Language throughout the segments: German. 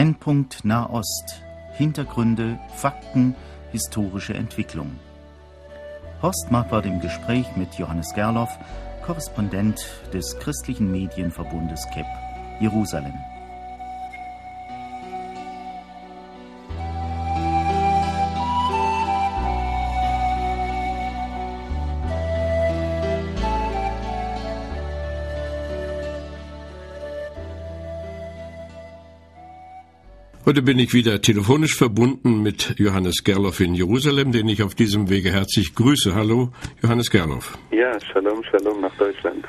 Brennpunkt Nahost. Hintergründe, Fakten, historische Entwicklung. Horst Marquardt im Gespräch mit Johannes Gerloff, Korrespondent des christlichen Medienverbundes KEP, Jerusalem. Heute bin ich wieder telefonisch verbunden mit Johannes Gerloff in Jerusalem, den ich auf diesem Wege herzlich grüße. Hallo, Johannes Gerloff. Ja, Shalom, Shalom nach Deutschland.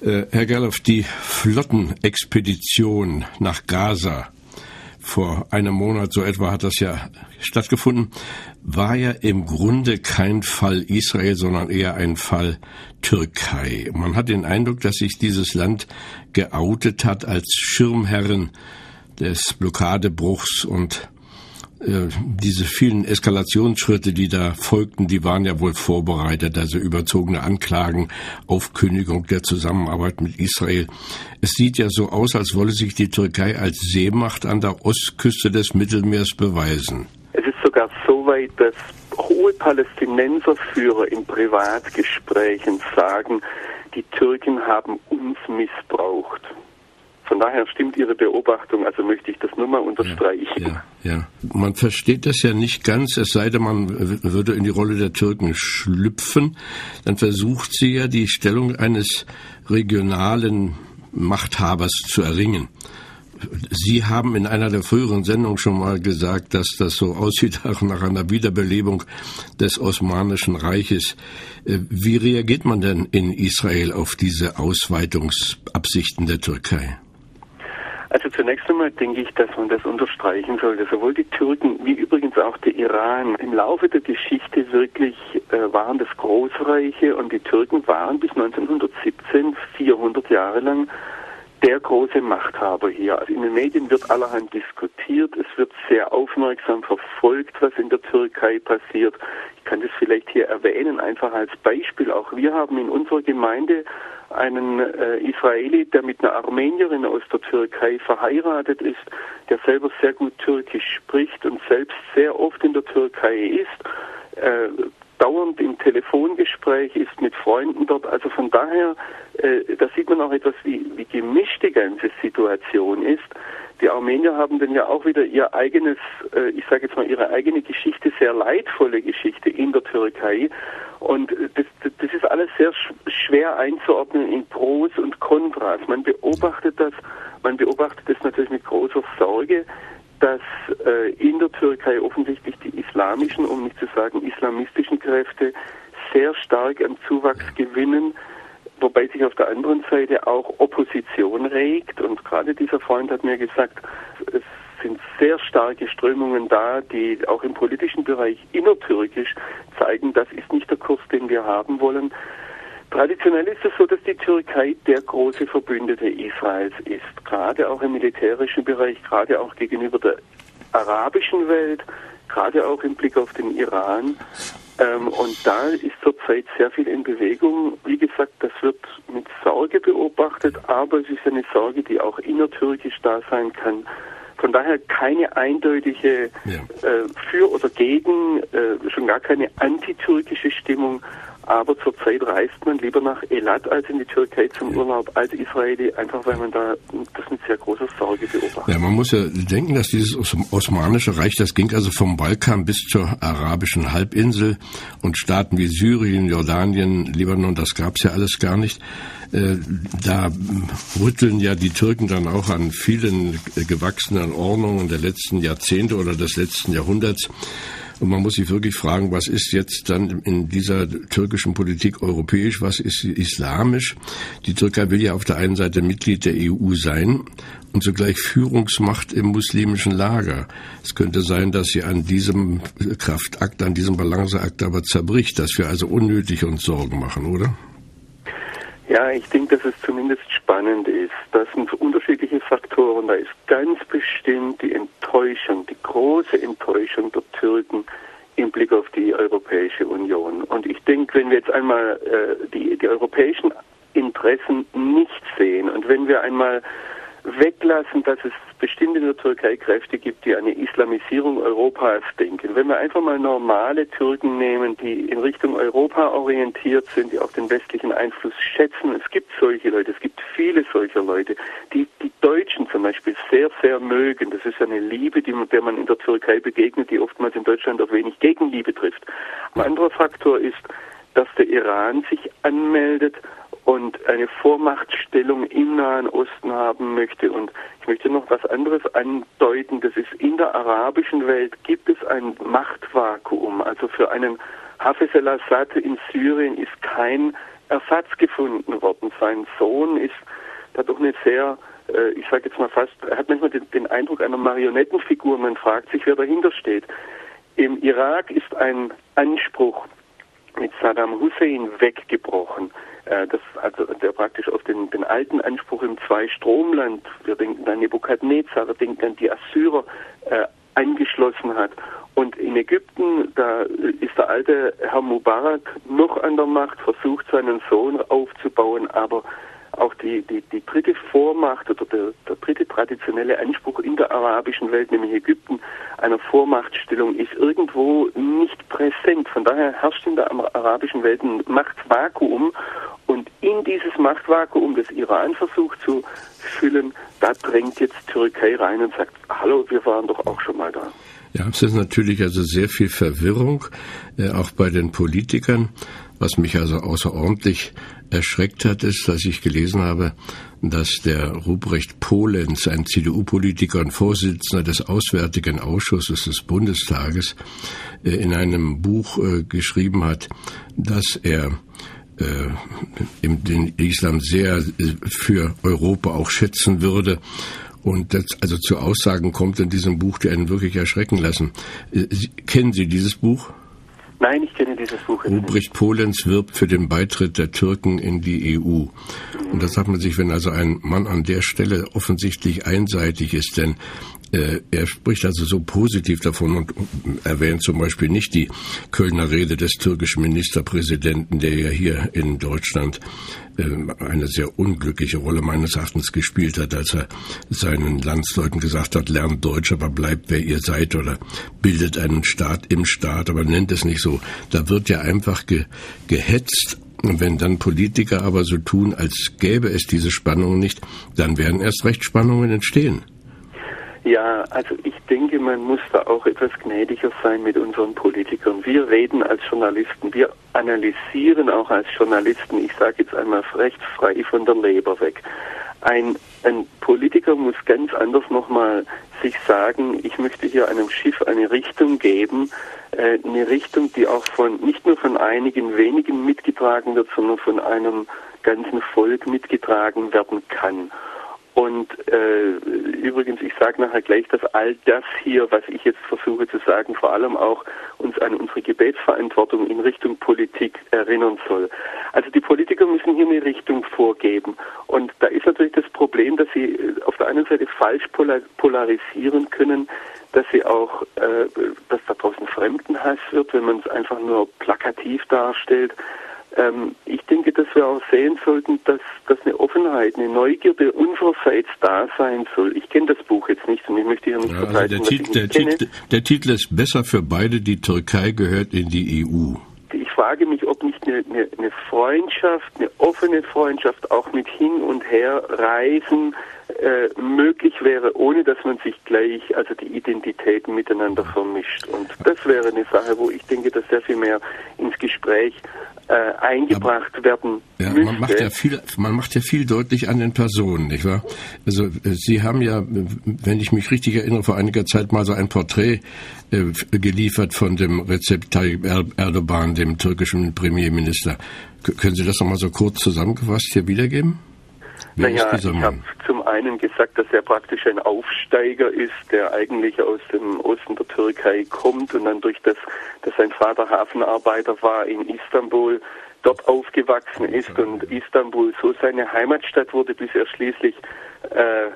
Äh, Herr Gerloff, die Flottenexpedition nach Gaza vor einem Monat, so etwa hat das ja stattgefunden, war ja im Grunde kein Fall Israel, sondern eher ein Fall Türkei. Man hat den Eindruck, dass sich dieses Land geoutet hat als Schirmherren des Blockadebruchs und äh, diese vielen Eskalationsschritte, die da folgten, die waren ja wohl vorbereitet, also überzogene Anklagen, Aufkündigung der Zusammenarbeit mit Israel. Es sieht ja so aus, als wolle sich die Türkei als Seemacht an der Ostküste des Mittelmeers beweisen. Es ist sogar so weit, dass hohe Palästinenserführer in Privatgesprächen sagen, die Türken haben uns missbraucht. Von daher stimmt Ihre Beobachtung, also möchte ich das nur mal unterstreichen. Ja, ja, ja, Man versteht das ja nicht ganz, es sei denn, man würde in die Rolle der Türken schlüpfen. Dann versucht sie ja, die Stellung eines regionalen Machthabers zu erringen. Sie haben in einer der früheren Sendungen schon mal gesagt, dass das so aussieht nach einer Wiederbelebung des Osmanischen Reiches. Äh, wie reagiert man denn in Israel auf diese Ausweitungsabsichten der Türkei? Also zunächst einmal denke ich, dass man das unterstreichen sollte. Sowohl die Türken wie übrigens auch der Iran im Laufe der Geschichte wirklich äh, waren das Großreiche und die Türken waren bis 1917 400 Jahre lang der große Machthaber hier. Also in den Medien wird allerhand diskutiert, es wird sehr aufmerksam verfolgt, was in der Türkei passiert. Ich kann das vielleicht hier erwähnen, einfach als Beispiel. Auch wir haben in unserer Gemeinde einen äh, Israeli, der mit einer Armenierin aus der Türkei verheiratet ist, der selber sehr gut Türkisch spricht und selbst sehr oft in der Türkei ist, äh, dauernd im Telefongespräch ist mit Freunden dort. Also von daher, äh, da sieht man auch etwas, wie, wie gemischt die ganze Situation ist. Die Armenier haben dann ja auch wieder ihr eigenes, äh, ich sage jetzt mal, ihre eigene Geschichte, sehr leidvolle Geschichte in der Türkei. Und das, das ist alles sehr schwer einzuordnen in Pros und Kontras. Man beobachtet das, man beobachtet das natürlich mit großer Sorge, dass äh, in der Türkei offensichtlich die islamischen, um nicht zu sagen islamistischen Kräfte sehr stark an Zuwachs gewinnen, wobei sich auf der anderen Seite auch Opposition regt. Und gerade dieser Freund hat mir gesagt, es sind sehr starke Strömungen da, die auch im politischen Bereich innertürkisch zeigen, das ist nicht der Kurs, den wir haben wollen. Traditionell ist es so, dass die Türkei der große Verbündete Israels ist, gerade auch im militärischen Bereich, gerade auch gegenüber der arabischen Welt, gerade auch im Blick auf den Iran. Ähm, und da ist zurzeit sehr viel in Bewegung. Wie gesagt, das wird mit Sorge beobachtet, aber es ist eine Sorge, die auch innertürkisch da sein kann. Von daher keine eindeutige ja. äh, für oder gegen, äh, schon gar keine antitürkische Stimmung. Aber zurzeit reist man lieber nach Elat als in die Türkei zum. Urlaub als Israeli, einfach weil man da das mit sehr großer Sorge beobachtet. Ja, man muss ja denken, dass dieses Osmanische Reich, das ging also vom Balkan bis zur arabischen Halbinsel und Staaten wie Syrien, Jordanien, Libanon, das gab's ja alles gar nicht. Äh, da rütteln ja die Türken dann auch an vielen gewachsenen Ordnungen der letzten Jahrzehnte oder des letzten Jahrhunderts. Und man muss sich wirklich fragen, was ist jetzt dann in dieser türkischen Politik europäisch, was ist islamisch? Die Türkei will ja auf der einen Seite Mitglied der EU sein und zugleich Führungsmacht im muslimischen Lager. Es könnte sein, dass sie an diesem Kraftakt, an diesem Balanceakt aber zerbricht, dass wir also unnötig uns Sorgen machen, oder? Ja, ich denke, dass es zumindest spannend ist. Das sind unterschiedliche Faktoren. Da ist ganz bestimmt die Enttäuschung, die große Enttäuschung der Türken im Blick auf die Europäische Union. Und ich denke, wenn wir jetzt einmal äh, die, die europäischen Interessen nicht sehen und wenn wir einmal weglassen, dass es bestimmt in der Türkei Kräfte gibt, die eine Islamisierung Europas denken. Wenn wir einfach mal normale Türken nehmen, die in Richtung Europa orientiert sind, die auch den westlichen Einfluss schätzen, es gibt solche Leute, es gibt viele solcher Leute, die die Deutschen zum Beispiel sehr, sehr mögen. Das ist eine Liebe, die, der man in der Türkei begegnet, die oftmals in Deutschland auf wenig Gegenliebe trifft. Ein anderer Faktor ist, dass der Iran sich anmeldet und eine Vormachtstellung im Nahen Osten haben möchte. Und ich möchte noch was anderes andeuten. Das ist in der arabischen Welt gibt es ein Machtvakuum. Also für einen Hafez al-Assad in Syrien ist kein Ersatz gefunden worden. Sein Sohn ist da doch eine sehr, äh, ich sage jetzt mal fast, er hat manchmal den, den Eindruck einer Marionettenfigur. Man fragt sich, wer dahinter steht. Im Irak ist ein Anspruch mit Saddam Hussein weggebrochen. Äh, das, also der praktisch auf den, den alten Anspruch im Zwei-Stromland, wir denken an Nebukadnezar, wir denken an die Assyrer, äh, angeschlossen hat. Und in Ägypten, da ist der alte Herr Mubarak noch an der Macht, versucht seinen Sohn aufzubauen, aber auch die, die, die dritte Vormacht oder der, der dritte traditionelle Anspruch in der arabischen Welt, nämlich Ägypten, einer Vormachtstellung, ist irgendwo nicht präsent. Von daher herrscht in der arabischen Welt ein Machtvakuum und in dieses Machtvakuum, das Iran versucht zu füllen, da drängt jetzt Türkei rein und sagt, hallo, wir waren doch auch schon mal da. Ja, es ist natürlich also sehr viel Verwirrung, äh, auch bei den Politikern. Was mich also außerordentlich erschreckt hat, ist, dass ich gelesen habe, dass der Ruprecht Polenz, ein CDU-Politiker und Vorsitzender des Auswärtigen Ausschusses des Bundestages, äh, in einem Buch äh, geschrieben hat, dass er äh, den Islam sehr für Europa auch schätzen würde und das also zu Aussagen kommt in diesem Buch, die einen wirklich erschrecken lassen. Kennen Sie dieses Buch? Nein, ich kenne dieses Buch. Ruprecht Polenz wirbt für den Beitritt der Türken in die EU. Und das hat man sich, wenn also ein Mann an der Stelle offensichtlich einseitig ist, denn er spricht also so positiv davon und erwähnt zum Beispiel nicht die Kölner Rede des türkischen Ministerpräsidenten, der ja hier in Deutschland äh, eine sehr unglückliche Rolle meines Erachtens gespielt hat, als er seinen Landsleuten gesagt hat, lernt Deutsch, aber bleibt wer ihr seid oder bildet einen Staat im Staat, aber nennt es nicht so. Da wird ja einfach ge gehetzt wenn dann Politiker aber so tun, als gäbe es diese Spannungen nicht, dann werden erst recht Spannungen entstehen. Ja, also ich denke, man muss da auch etwas gnädiger sein mit unseren Politikern. Wir reden als Journalisten, wir analysieren auch als Journalisten, ich sage jetzt einmal recht frei von der Leber weg. Ein, ein Politiker muss ganz anders nochmal sich sagen, ich möchte hier einem Schiff eine Richtung geben, äh, eine Richtung, die auch von nicht nur von einigen wenigen mitgetragen wird, sondern von einem ganzen Volk mitgetragen werden kann. Und äh, übrigens, ich sage nachher gleich, dass all das hier, was ich jetzt versuche zu sagen, vor allem auch uns an unsere Gebetsverantwortung in Richtung Politik erinnern soll. Also die Politiker müssen hier eine Richtung vorgeben. Und da ist natürlich das Problem, dass sie äh, auf der einen Seite falsch polarisieren können, dass sie auch, äh, dass da draußen Fremdenhass wird, wenn man es einfach nur plakativ darstellt ähm, ich denke, dass wir auch sehen sollten, dass, dass eine Offenheit, eine Neugierde unsererseits da sein soll. Ich kenne das Buch jetzt nicht und ich möchte hier nicht ja, also der, Titel, der, Titel, der Titel ist besser für beide, die Türkei gehört in die EU. Ich frage mich, ob nicht eine, eine, eine Freundschaft, eine offene Freundschaft auch mit hin und her reisen, äh, möglich wäre, ohne dass man sich gleich, also die Identitäten miteinander vermischt. Und das wäre eine Sache, wo ich denke, dass sehr viel mehr ins Gespräch äh, eingebracht Aber, werden ja, müsste. Man macht ja viel, man macht ja viel deutlich an den Personen, nicht wahr? Also äh, Sie haben ja, wenn ich mich richtig erinnere, vor einiger Zeit mal so ein Porträt äh, geliefert von dem Recep Tayyip Erdogan, dem türkischen Premierminister. K können Sie das nochmal so kurz zusammengefasst hier wiedergeben? Wer naja, ich habe zum einen gesagt, dass er praktisch ein Aufsteiger ist, der eigentlich aus dem Osten der Türkei kommt und dann durch das, dass sein Vater Hafenarbeiter war in Istanbul, dort aufgewachsen ist und Istanbul so seine Heimatstadt wurde, bis er schließlich äh,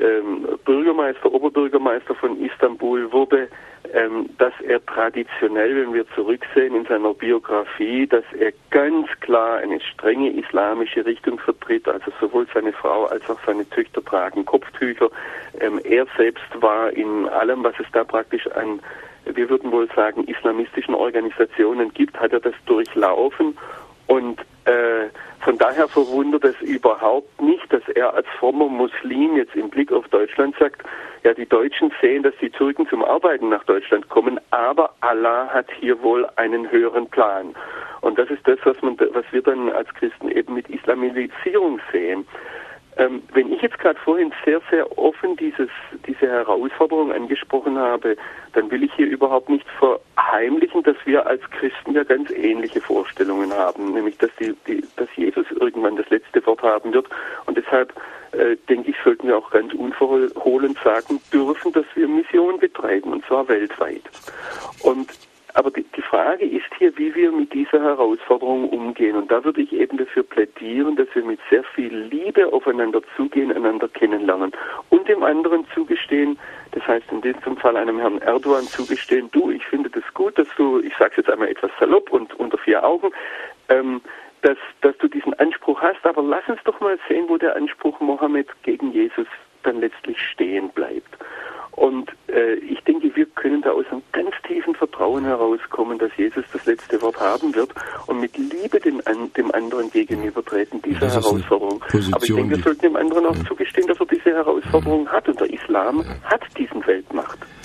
ähm, Bürgermeister, Oberbürgermeister von Istanbul wurde, ähm, dass er traditionell, wenn wir zurücksehen in seiner Biografie, dass er ganz klar eine strenge islamische Richtung vertritt, also sowohl seine Frau als auch seine Töchter tragen Kopftücher. Ähm, er selbst war in allem, was es da praktisch an wir würden wohl sagen, islamistischen Organisationen gibt, hat er das durchlaufen und äh, von daher verwundert es überhaupt nicht, dass er als frommer Muslim jetzt im Blick auf Deutschland sagt, ja, die Deutschen sehen, dass die Türken zum Arbeiten nach Deutschland kommen, aber Allah hat hier wohl einen höheren Plan. Und das ist das, was, man, was wir dann als Christen eben mit Islamisierung sehen. Ähm, wenn ich jetzt gerade vorhin sehr, sehr offen dieses, diese Herausforderung angesprochen habe, dann will ich hier überhaupt nicht verheimlichen, dass wir als Christen ja ganz ähnliche Vorstellungen haben, nämlich dass, die, die, dass Jesus irgendwann das letzte Wort haben wird. Und deshalb äh, denke ich, sollten wir auch ganz unverhohlen sagen dürfen, dass wir Mission betreiben, und zwar weltweit. Und aber die, Frage ist hier, wie wir mit dieser Herausforderung umgehen. Und da würde ich eben dafür plädieren, dass wir mit sehr viel Liebe aufeinander zugehen, einander kennenlernen und dem anderen zugestehen, das heißt in diesem Fall einem Herrn Erdogan zugestehen, du, ich finde das gut, dass du, ich sage es jetzt einmal etwas salopp und unter vier Augen, ähm, dass, dass du diesen Anspruch hast, aber lass uns doch mal sehen, wo der Anspruch Mohammed gegen Jesus dann letztlich stehen bleibt. Und äh, ich denke, wir können da aus einem ganz tiefen Vertrauen herauskommen, dass Jesus das letzte Wort haben wird und mit Liebe dem, an, dem anderen gegenübertreten, dieser Herausforderung. Position, Aber ich denke, wir sollten dem anderen auch ja. zugestehen, dass er diese Herausforderung ja. hat. Und der Islam ja. hat diesen Weltmachtanspruch.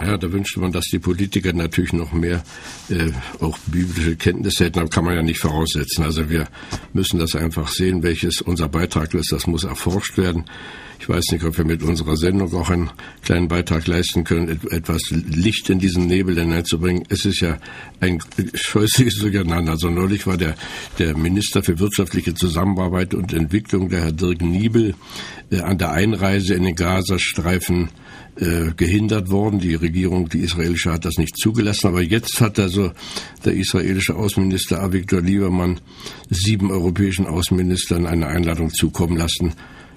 Ja, da wünschte man, dass die Politiker natürlich noch mehr äh, auch biblische Kenntnisse hätten, aber kann man ja nicht voraussetzen. Also wir müssen das einfach sehen, welches unser Beitrag ist. Das muss erforscht werden. Ich weiß nicht, ob wir mit unserer Sendung auch einen kleinen Beitrag leisten können, etwas Licht in diesen Nebel hineinzubringen. Es ist ja ein scheußliches Durcheinander. Also neulich war der, der Minister für wirtschaftliche Zusammenarbeit und Entwicklung, der Herr Dirk Niebel, äh, an der Einreise in den Gazastreifen äh, gehindert worden. Die Regierung, die israelische, hat das nicht zugelassen. Aber jetzt hat also der israelische Außenminister Avigdor Liebermann sieben europäischen Außenministern eine Einladung zukommen lassen,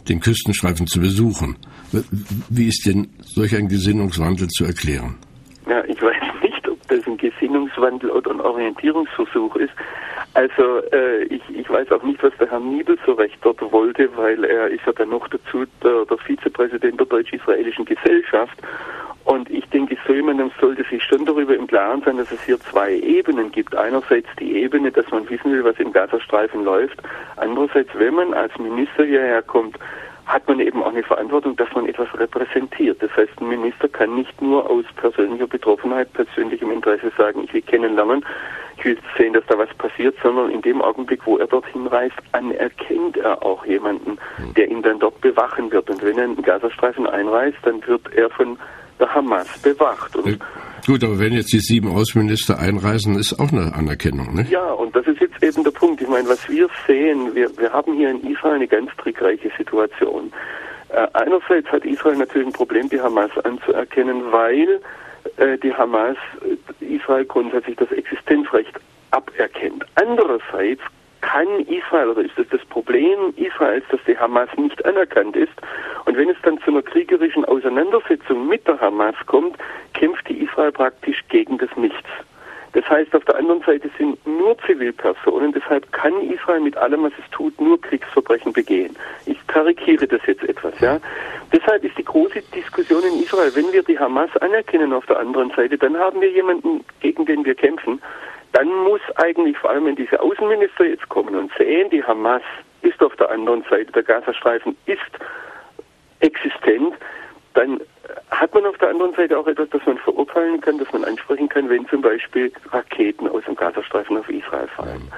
den Küstenstreifen zu besuchen. Wie ist denn solch ein Gesinnungswandel zu erklären? Ja, ich weiß nicht, ob das ein Gesinnungswandel oder ein Orientierungsversuch ist. Also äh, ich, ich weiß auch nicht, was der Herr Niebel so recht dort wollte, weil er ist ja dann noch dazu der, der Vizepräsident der deutsch-israelischen Gesellschaft. Und ich denke, so jemandem sollte sich schon darüber im Klaren sein, dass es hier zwei Ebenen gibt. Einerseits die Ebene, dass man wissen will, was im Gazastreifen läuft. Andererseits, wenn man als Minister hierher kommt, hat man eben auch eine Verantwortung, dass man etwas repräsentiert. Das heißt, ein Minister kann nicht nur aus persönlicher Betroffenheit, persönlichem Interesse sagen, ich will kennenlernen, ich will sehen, dass da was passiert, sondern in dem Augenblick, wo er dorthin reist, anerkennt er auch jemanden, der ihn dann dort bewachen wird. Und wenn er in den Gazastreifen einreist, dann wird er von der Hamas bewacht. Und Gut, aber wenn jetzt die sieben Außenminister einreisen, ist auch eine Anerkennung, ne? Ja, und das ist jetzt eben der Punkt. Ich meine, was wir sehen, wir, wir haben hier in Israel eine ganz trickreiche Situation. Äh, einerseits hat Israel natürlich ein Problem, die Hamas anzuerkennen, weil äh, die Hamas äh, Israel grundsätzlich das Existenzrecht aberkennt. Andererseits kann Israel oder ist es das Problem Israels, dass die Hamas nicht anerkannt ist? Und wenn es dann zu einer kriegerischen Auseinandersetzung mit der Hamas kommt, kämpft die Israel praktisch gegen das Nichts. Das heißt, auf der anderen Seite sind nur Zivilpersonen, deshalb kann Israel mit allem, was es tut, nur Kriegsverbrechen begehen. Ich karikiere das jetzt etwas, ja. Deshalb ist die große Diskussion in Israel, wenn wir die Hamas anerkennen auf der anderen Seite, dann haben wir jemanden, gegen den wir kämpfen dann muss eigentlich, vor allem wenn diese Außenminister jetzt kommen und sehen, die Hamas ist auf der anderen Seite, der Gazastreifen ist existent, dann hat man auf der anderen Seite auch etwas, das man verurteilen kann, das man ansprechen kann, wenn zum Beispiel Raketen aus dem Gazastreifen auf Israel fallen.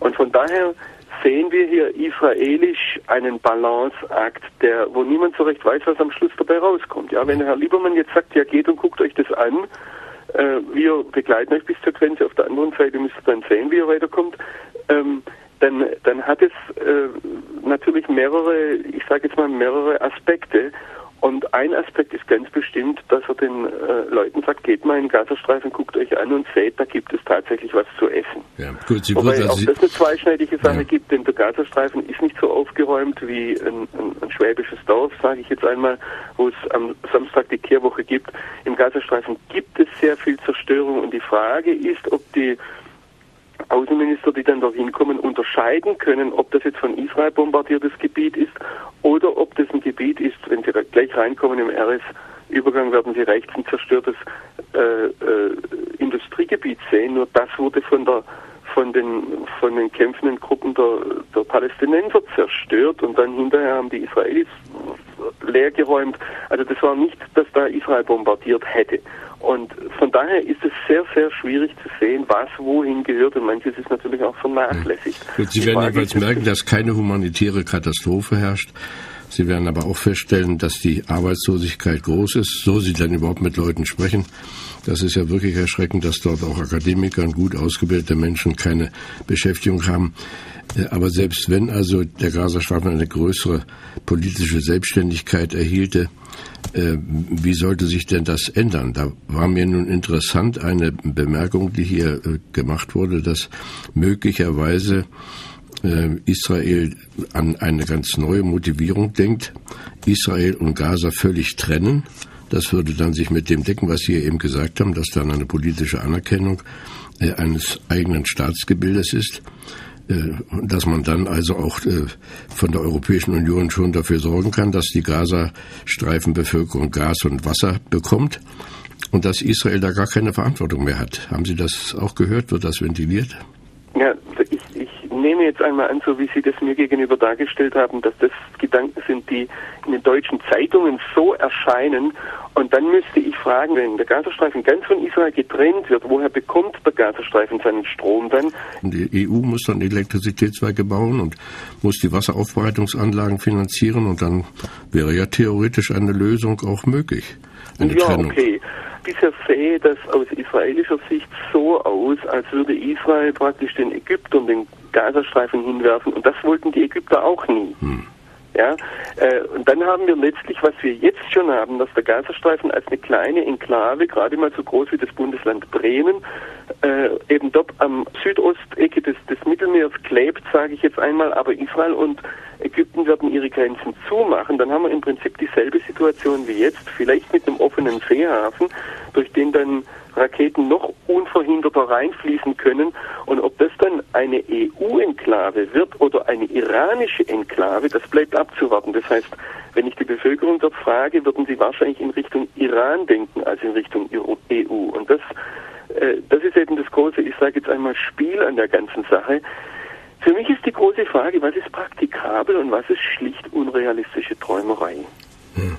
Und von daher sehen wir hier israelisch einen Balanceakt, der, wo niemand so recht weiß, was am Schluss dabei rauskommt. Ja, wenn Herr Liebermann jetzt sagt, ja geht und guckt euch das an, äh, wir begleiten euch bis zur Grenze. Auf der anderen Seite müsst ihr dann sehen, wie er weiterkommt. Ähm, dann, dann hat es äh, natürlich mehrere, ich sage jetzt mal mehrere Aspekte. Und ein Aspekt ist ganz bestimmt, dass er den äh, Leuten sagt, geht mal in den Gazastreifen, guckt euch an und seht, da gibt es tatsächlich was zu essen. Ja, gut, Sie Wobei auch das eine zweischneidige Sache ja. gibt, denn der Gazastreifen ist nicht so aufgeräumt wie ein, ein, ein schwäbisches Dorf, sage ich jetzt einmal, wo es am Samstag die Kehrwoche gibt. Im Gazastreifen gibt es sehr viel Zerstörung und die Frage ist, ob die Außenminister, die dann dorthin kommen, unterscheiden können, ob das jetzt von Israel bombardiertes Gebiet ist oder ob das ein Gebiet ist, wenn sie gleich reinkommen im RS-Übergang, werden sie rechts ein zerstörtes äh, äh, Industriegebiet sehen. Nur das wurde von der von den von den kämpfenden Gruppen der, der Palästinenser zerstört und dann hinterher haben die Israelis leergeräumt. Also das war nicht, dass da Israel bombardiert hätte. Und von daher ist es sehr, sehr schwierig zu sehen, was wohin gehört und manches ist natürlich auch vernachlässigt. Gut, Sie werden jedenfalls merken, dass keine humanitäre Katastrophe herrscht. Sie werden aber auch feststellen, dass die Arbeitslosigkeit groß ist, so Sie dann überhaupt mit Leuten sprechen. Das ist ja wirklich erschreckend, dass dort auch Akademiker und gut ausgebildete Menschen keine Beschäftigung haben. Äh, aber selbst wenn also der Gazastreifen eine größere politische Selbstständigkeit erhielte, äh, wie sollte sich denn das ändern? Da war mir nun interessant eine Bemerkung, die hier äh, gemacht wurde, dass möglicherweise Israel an eine ganz neue Motivierung denkt, Israel und Gaza völlig trennen. Das würde dann sich mit dem decken, was Sie eben gesagt haben, dass dann eine politische Anerkennung eines eigenen Staatsgebildes ist. Äh, dass man dann also auch äh, von der Europäischen Union schon dafür sorgen kann, dass die Gazastreifenbevölkerung Gas und Wasser bekommt und dass Israel da gar keine Verantwortung mehr hat. Haben Sie das auch gehört? Wird das ventiliert? Ja, ich, jetzt einmal an, so wie Sie das mir gegenüber dargestellt haben, dass das Gedanken sind, die in den deutschen Zeitungen so erscheinen und dann müsste ich fragen, wenn der Gazastreifen ganz von Israel getrennt wird, woher bekommt der Gazastreifen seinen Strom dann? Die EU muss dann Elektrizitätswerke bauen und muss die Wasseraufbereitungsanlagen finanzieren und dann wäre ja theoretisch eine Lösung auch möglich. Eine ja, Trennung. okay. Bisher sehe das aus israelischer Sicht so aus, als würde Israel praktisch den Ägyptern den Gazastreifen hinwerfen und das wollten die Ägypter auch nie. Hm. Ja, äh, und dann haben wir letztlich, was wir jetzt schon haben, dass der Gazastreifen als eine kleine Enklave, gerade mal so groß wie das Bundesland Bremen, äh, eben dort am Südostecke des, des Mittelmeers klebt, sage ich jetzt einmal, aber Israel und Ägypten werden ihre Grenzen zumachen, dann haben wir im Prinzip dieselbe Situation wie jetzt, vielleicht mit einem offenen Seehafen, durch den dann Raketen noch unverhinderter reinfließen können. Und ob das dann eine EU-Enklave wird oder eine iranische Enklave, das bleibt abzuwarten. Das heißt, wenn ich die Bevölkerung dort frage, würden sie wahrscheinlich in Richtung Iran denken als in Richtung EU. Und das, äh, das ist eben das große, ich sage jetzt einmal, Spiel an der ganzen Sache. Für mich ist die große Frage, was ist praktikabel und was ist schlicht unrealistische Träumerei. Hm.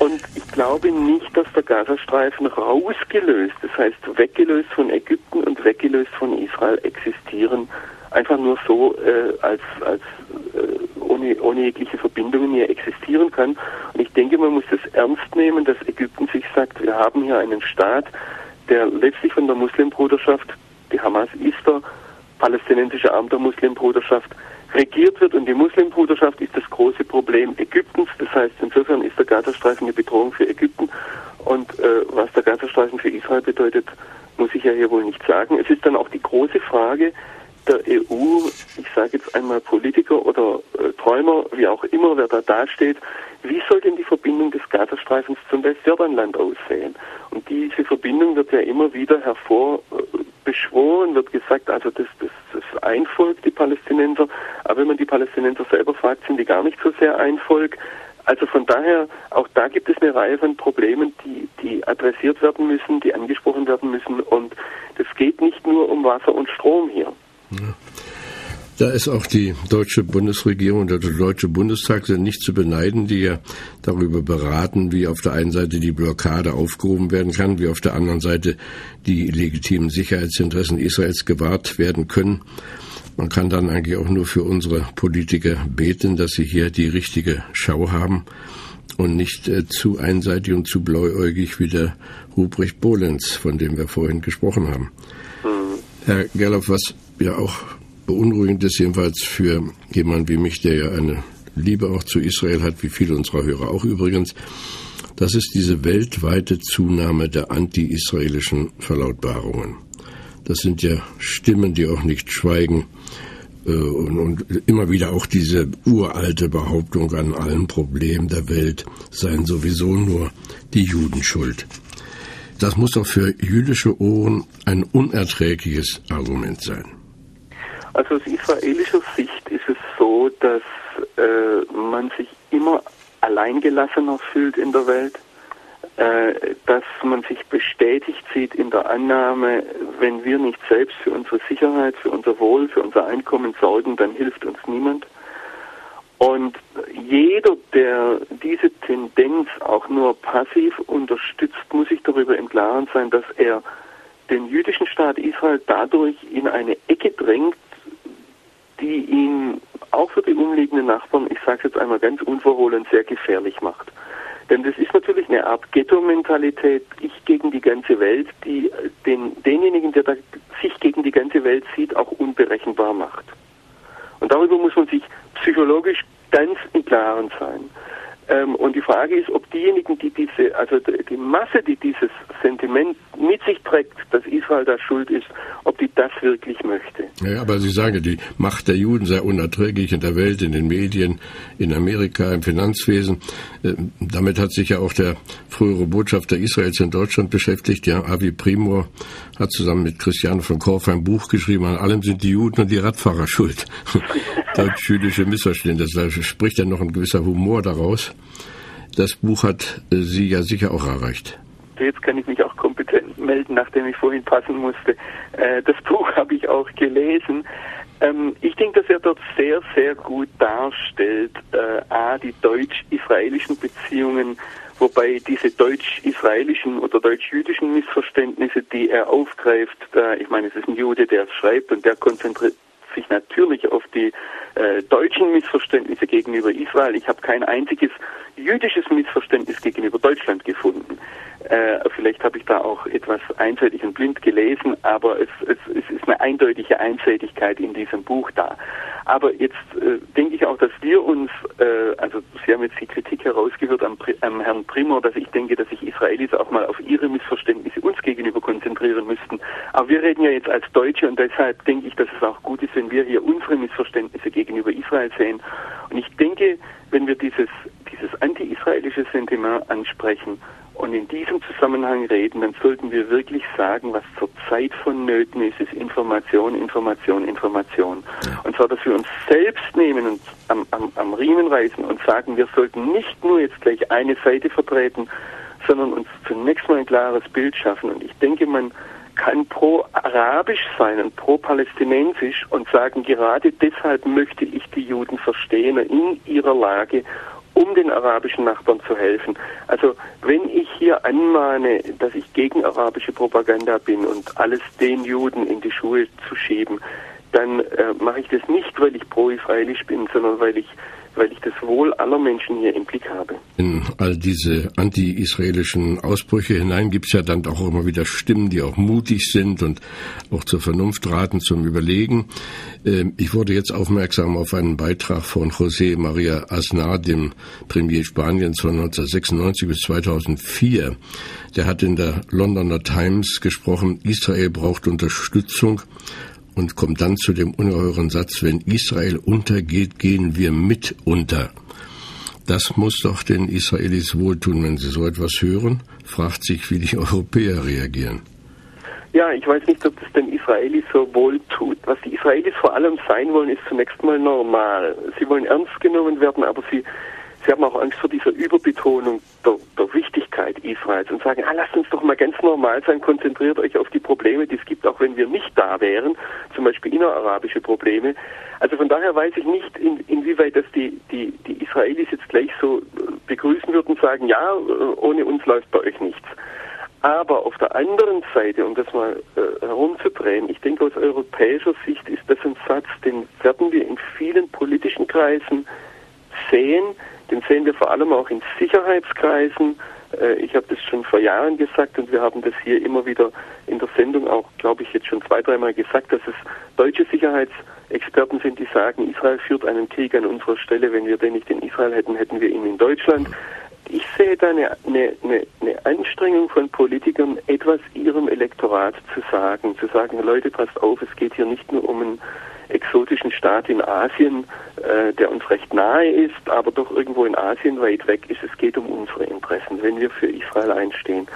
Und ich glaube nicht, dass der Gazastreifen rausgelöst, das heißt weggelöst von Ägypten und weggelöst von Israel existieren, einfach nur so äh, als, als äh, ohne, ohne jegliche Verbindungen hier existieren kann. Und ich denke, man muss das ernst nehmen, dass Ägypten sich sagt, wir haben hier einen Staat, der letztlich von der Muslimbruderschaft, die Hamas ist der palästinensische Arm der Muslimbruderschaft, regiert wird und die Muslimbruderschaft ist das große Problem Ägyptens. Das heißt, insofern ist der Gazastreifen eine Bedrohung für Ägypten und äh, was der Gazastreifen für Israel bedeutet, muss ich ja hier wohl nicht sagen. Es ist dann auch die große Frage der EU, ich sage jetzt einmal Politiker oder äh, Träumer, wie auch immer, wer da dasteht, wie soll denn die Verbindung des Gazastreifens zum Westjordanland aussehen? Und diese Verbindung wird ja immer wieder hervor äh, beschworen, wird gesagt, also das, das, das ein Volk, die Palästinenser, aber wenn man die Palästinenser selber fragt, sind die gar nicht so sehr ein Volk. Also von daher, auch da gibt es eine Reihe von Problemen, die, die adressiert werden müssen, die angesprochen werden müssen. Und das geht nicht nur um Wasser und Strom hier. Ja. Da ist auch die deutsche Bundesregierung und der deutsche Bundestag sind nicht zu beneiden, die ja darüber beraten, wie auf der einen Seite die Blockade aufgehoben werden kann, wie auf der anderen Seite die legitimen Sicherheitsinteressen Israels gewahrt werden können. Man kann dann eigentlich auch nur für unsere Politiker beten, dass sie hier die richtige Schau haben und nicht äh, zu einseitig und zu blauäugig wie der Ruprecht Bohlenz, von dem wir vorhin gesprochen haben. Mhm. Herr Gerloff, was ja auch beunruhigend ist, jedenfalls für jemanden wie mich, der ja eine Liebe auch zu Israel hat, wie viele unserer Hörer auch übrigens, das ist diese weltweite Zunahme der anti-israelischen Verlautbarungen. Das sind ja Stimmen, die auch nicht schweigen. Äh, und, immer wieder auch diese uralte Behauptung an allen Problemen der Welt seien sowieso nur die Juden schuld. Das muss doch für jüdische Ohren ein unerträgliches Argument sein. Also aus israelischer Sicht ist es so, dass äh, man sich immer alleingelassener fühlt in der Welt, äh, dass man sich bestätigt sieht in der Annahme, wenn wir nicht selbst für unsere Sicherheit, für unser Wohl, für unser Einkommen sorgen, dann hilft uns niemand. Und jeder, der diese Tendenz auch nur passiv unterstützt, muss sich darüber im Klaren sein, dass er den jüdischen Staat Israel dadurch in eine Ecke drängt, die ihn auch für die umliegenden Nachbarn, ich sage es jetzt einmal ganz unverhohlen, sehr gefährlich macht. Denn das ist natürlich eine Art Ghetto-Mentalität, ich gegen die ganze Welt, die den, denjenigen, der sich gegen die ganze Welt sieht, auch unberechenbar macht. Und darüber muss man sich psychologisch ganz im Klaren sein. Ähm, und die Frage ist, ob diejenigen, die diese, also die Masse, die dieses Sentiment mit sich trägt, dass Israel da schuld ist, ob die das wirklich möchte. Ja, aber Sie sagen, die Macht der Juden sei unerträglich in der Welt, in den Medien, in Amerika, im Finanzwesen. Äh, damit hat sich ja auch der frühere Botschafter Israels in Deutschland beschäftigt. Ja, Avi Primor hat zusammen mit Christiane von Korf ein Buch geschrieben. An allem sind die Juden und die Radfahrer schuld. Deutsch-jüdische Missverständnisse. Da spricht ja noch ein gewisser Humor daraus. Das Buch hat äh, Sie ja sicher auch erreicht. Jetzt kann ich mich auch kompetent melden, nachdem ich vorhin passen musste. Äh, das Buch habe ich auch gelesen. Ähm, ich denke, dass er dort sehr, sehr gut darstellt, äh, a, die deutsch-israelischen Beziehungen, wobei diese deutsch-israelischen oder deutsch-jüdischen Missverständnisse, die er aufgreift, ich meine, es ist ein Jude, der es schreibt und der konzentriert natürlich auf die äh, deutschen Missverständnisse gegenüber Israel. Ich habe kein einziges jüdisches Missverständnis gegenüber Deutschland gefunden. Äh, vielleicht habe ich da auch etwas einseitig und blind gelesen, aber es, es, es ist eine eindeutige Einseitigkeit in diesem Buch da. Aber jetzt äh, denke ich auch, dass wir uns, äh, also Sie haben jetzt die Kritik herausgehört am, am Herrn Primor, dass ich denke, dass sich Israelis auch mal auf ihre Missverständnisse uns gegenüber konzentrieren müssten. Aber wir reden ja jetzt als Deutsche und deshalb denke ich, dass es auch gut ist, wenn wir hier unsere Missverständnisse gegenüber Israel sehen. Und ich denke, wenn wir dieses, dieses anti-israelische Sentiment ansprechen, und in diesem Zusammenhang reden, dann sollten wir wirklich sagen, was zurzeit vonnöten ist, ist Information, Information, Information. Und zwar, dass wir uns selbst nehmen und am, am, am Riemen reißen und sagen, wir sollten nicht nur jetzt gleich eine Seite vertreten, sondern uns zunächst mal ein klares Bild schaffen. Und ich denke, man kann pro-arabisch sein und pro-palästinensisch und sagen, gerade deshalb möchte ich die Juden verstehen in ihrer Lage um den arabischen Nachbarn zu helfen. Also wenn ich hier anmahne, dass ich gegen arabische Propaganda bin und alles den Juden in die Schuhe zu schieben, dann äh, mache ich das nicht, weil ich pro-israelisch bin, sondern weil ich weil ich das Wohl aller Menschen hier im Blick habe. In all diese anti-israelischen Ausbrüche hinein gibt es ja dann auch immer wieder Stimmen, die auch mutig sind und auch zur Vernunft raten, zum Überlegen. Ähm, ich wurde jetzt aufmerksam auf einen Beitrag von José María Aznar, dem Premier Spaniens von 1996 bis 2004. Der hat in der Londoner Times gesprochen, Israel braucht Unterstützung und kommt dann zu dem ungeheuren Satz, wenn Israel untergeht, gehen wir mit unter. Das muss doch den Israelis wohltun, wenn sie so etwas hören, fragt sich, wie die Europäer reagieren. Ja, ich weiß nicht, ob das den Israelis so wohl tut. Was die Israelis vor allem sein wollen, ist zunächst mal normal. Sie wollen ernst genommen werden, aber sie Sie haben auch Angst vor dieser Überbetonung der, der, Wichtigkeit Israels und sagen, ah, lasst uns doch mal ganz normal sein, konzentriert euch auf die Probleme, die es gibt, auch wenn wir nicht da wären, zum Beispiel innerarabische Probleme. Also von daher weiß ich nicht, in, inwieweit das die, die, die Israelis jetzt gleich so begrüßen würden und sagen, ja, ohne uns läuft bei euch nichts. Aber auf der anderen Seite, um das mal äh, herumzudrehen, ich denke aus europäischer Sicht ist das ein Satz, den werden wir in vielen politischen Kreisen sehen, den sehen wir vor allem auch in Sicherheitskreisen. Äh, ich habe das schon vor Jahren gesagt und wir haben das hier immer wieder in der Sendung auch, glaube ich, jetzt schon zwei, dreimal gesagt, dass es deutsche Sicherheitsexperten sind, die sagen, Israel führt einen Krieg an unserer Stelle. Wenn wir den nicht in Israel hätten, hätten wir ihn in Deutschland. ich sehe da eine, eine, eine, Anstrengung von Politikern, etwas ihrem Elektorat zu sagen, zu sagen, Leute, passt auf, es geht hier nicht nur um einen exotischen Staat in Asien, äh, der uns recht nahe ist, aber doch irgendwo in Asien weit weg ist. Es geht um unsere Interessen, wenn wir für Israel einstehen.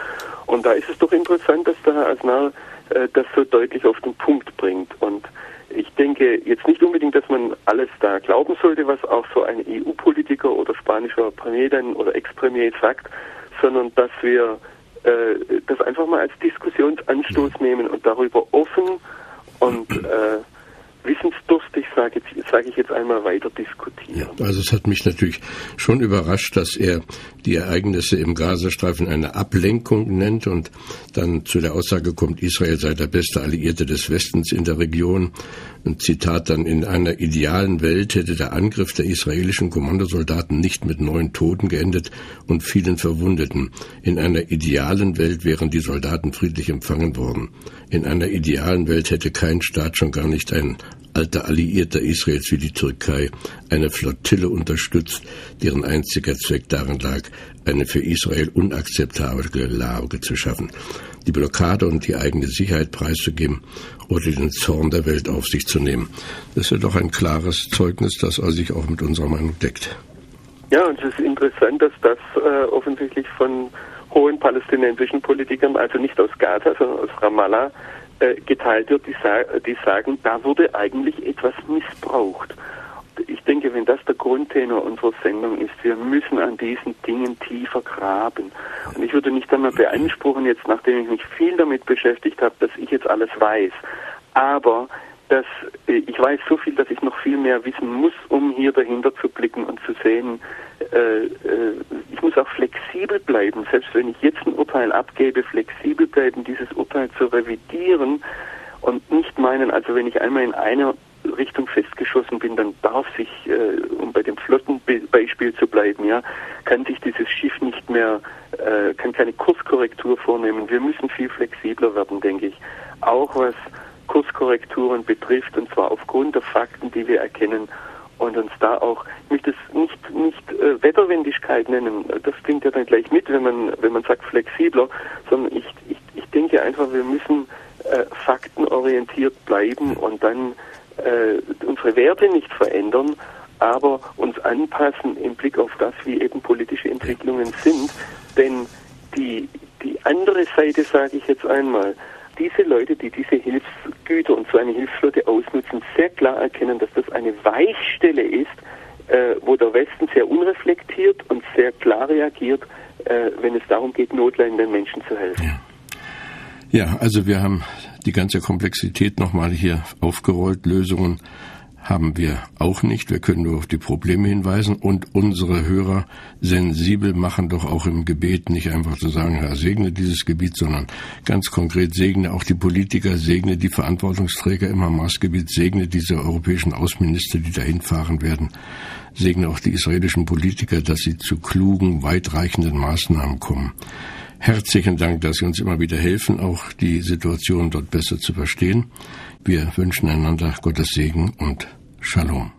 Und da ist es doch interessant, dass der Herr Asnar äh, das so deutlich auf den Punkt bringt. Und ich denke jetzt nicht unbedingt, dass man alles da glauben sollte, was auch so ein EU-Politiker oder spanischer Premier dann oder Ex-Premier sagt, sondern dass wir äh, das einfach mal als Diskussionsanstoß nehmen und darüber offen und äh, wissensdurstig, sage sag ich jetzt einmal, weiter diskutieren. Ja, also es hat mich natürlich schon überrascht, dass er die Ereignisse im Gazastreifen eine Ablenkung nennt und dann zu der Aussage kommt, Israel sei der beste Alliierte des Westens in der Region. Ein Zitat dann, in einer idealen Welt hätte der Angriff der israelischen Kommandosoldaten nicht mit neun Toten geendet und vielen Verwundeten. In einer idealen Welt wären die Soldaten friedlich empfangen worden. In einer idealen Welt hätte kein Staat, schon gar nicht ein alter Alliierter Israels wie die Türkei, eine Flottille unterstützt, deren einziger Zweck darin lag, eine für Israel unakzeptable Lage zu schaffen, die Blockade und die eigene Sicherheit preiszugeben oder den Zorn der Welt auf sich zu nehmen. Das ist ja doch ein klares Zeugnis, das sich auch mit unserer Meinung deckt. Ja, und es ist interessant, dass das äh, offensichtlich von hohen palästinensischen Politikern, also nicht aus Gaza, sondern aus Ramallah, geteilt wird, die, die sagen, da wurde eigentlich etwas missbraucht. Ich denke, wenn das der Grundtenor unserer Sendung ist, wir müssen an diesen Dingen tiefer graben. Und ich würde nicht einmal beanspruchen, jetzt nachdem ich mich viel damit beschäftigt habe, dass ich jetzt alles weiß. Aber dass äh, ich weiß so viel, dass ich noch viel mehr wissen muss, um hier dahinter zu blicken und zu sehen, äh, äh, ich muss auch flexibel bleiben, selbst wenn ich jetzt ein Urteil abgebe, flexibel bleiben, dieses Urteil zu revidieren und nicht meinen, also wenn ich einmal in einer Richtung festgeschossen bin, dann darf sich, äh, um bei dem Flottenbeispiel zu bleiben, ja, kann sich dieses Schiff nicht mehr, äh, kann keine Kurskorrektur vornehmen. Wir müssen viel flexibler werden, denke ich. Auch was Kurskorrekturen betrifft, und zwar aufgrund der Fakten, die wir erkennen und uns da auch, ich möchte es nicht, nicht äh, Wetterwendigkeit nennen, das klingt ja dann gleich mit, wenn man, wenn man sagt flexibler, sondern ich, ich, ich denke einfach, wir müssen äh, faktenorientiert bleiben und dann äh, unsere Werte nicht verändern, aber uns anpassen im Blick auf das, wie eben politische Entwicklungen sind. Denn die, die andere Seite, sage ich jetzt einmal, diese Leute, die diese Hilfsgüter und so eine Hilfsflotte ausnutzen, sehr klar erkennen, dass das eine Weichstelle ist, äh, wo der Westen sehr unreflektiert und sehr klar reagiert, äh, wenn es darum geht, notleidenden Menschen zu helfen. Ja. ja, also wir haben die ganze Komplexität nochmal hier aufgerollt, Lösungen haben wir auch nicht. Wir können nur auf die Probleme hinweisen und unsere Hörer sensibel machen, doch auch im Gebet nicht einfach zu sagen, Herr, segne dieses Gebiet, sondern ganz konkret segne auch die Politiker, segne die Verantwortungsträger im Hamas-Gebiet, segne diese europäischen Außenminister, die dahin fahren werden, segne auch die israelischen Politiker, dass sie zu klugen, weitreichenden Maßnahmen kommen. Herzlichen Dank, dass Sie uns immer wieder helfen, auch die Situation dort besser zu verstehen. Wir wünschen einander Gottes Segen und Shalom.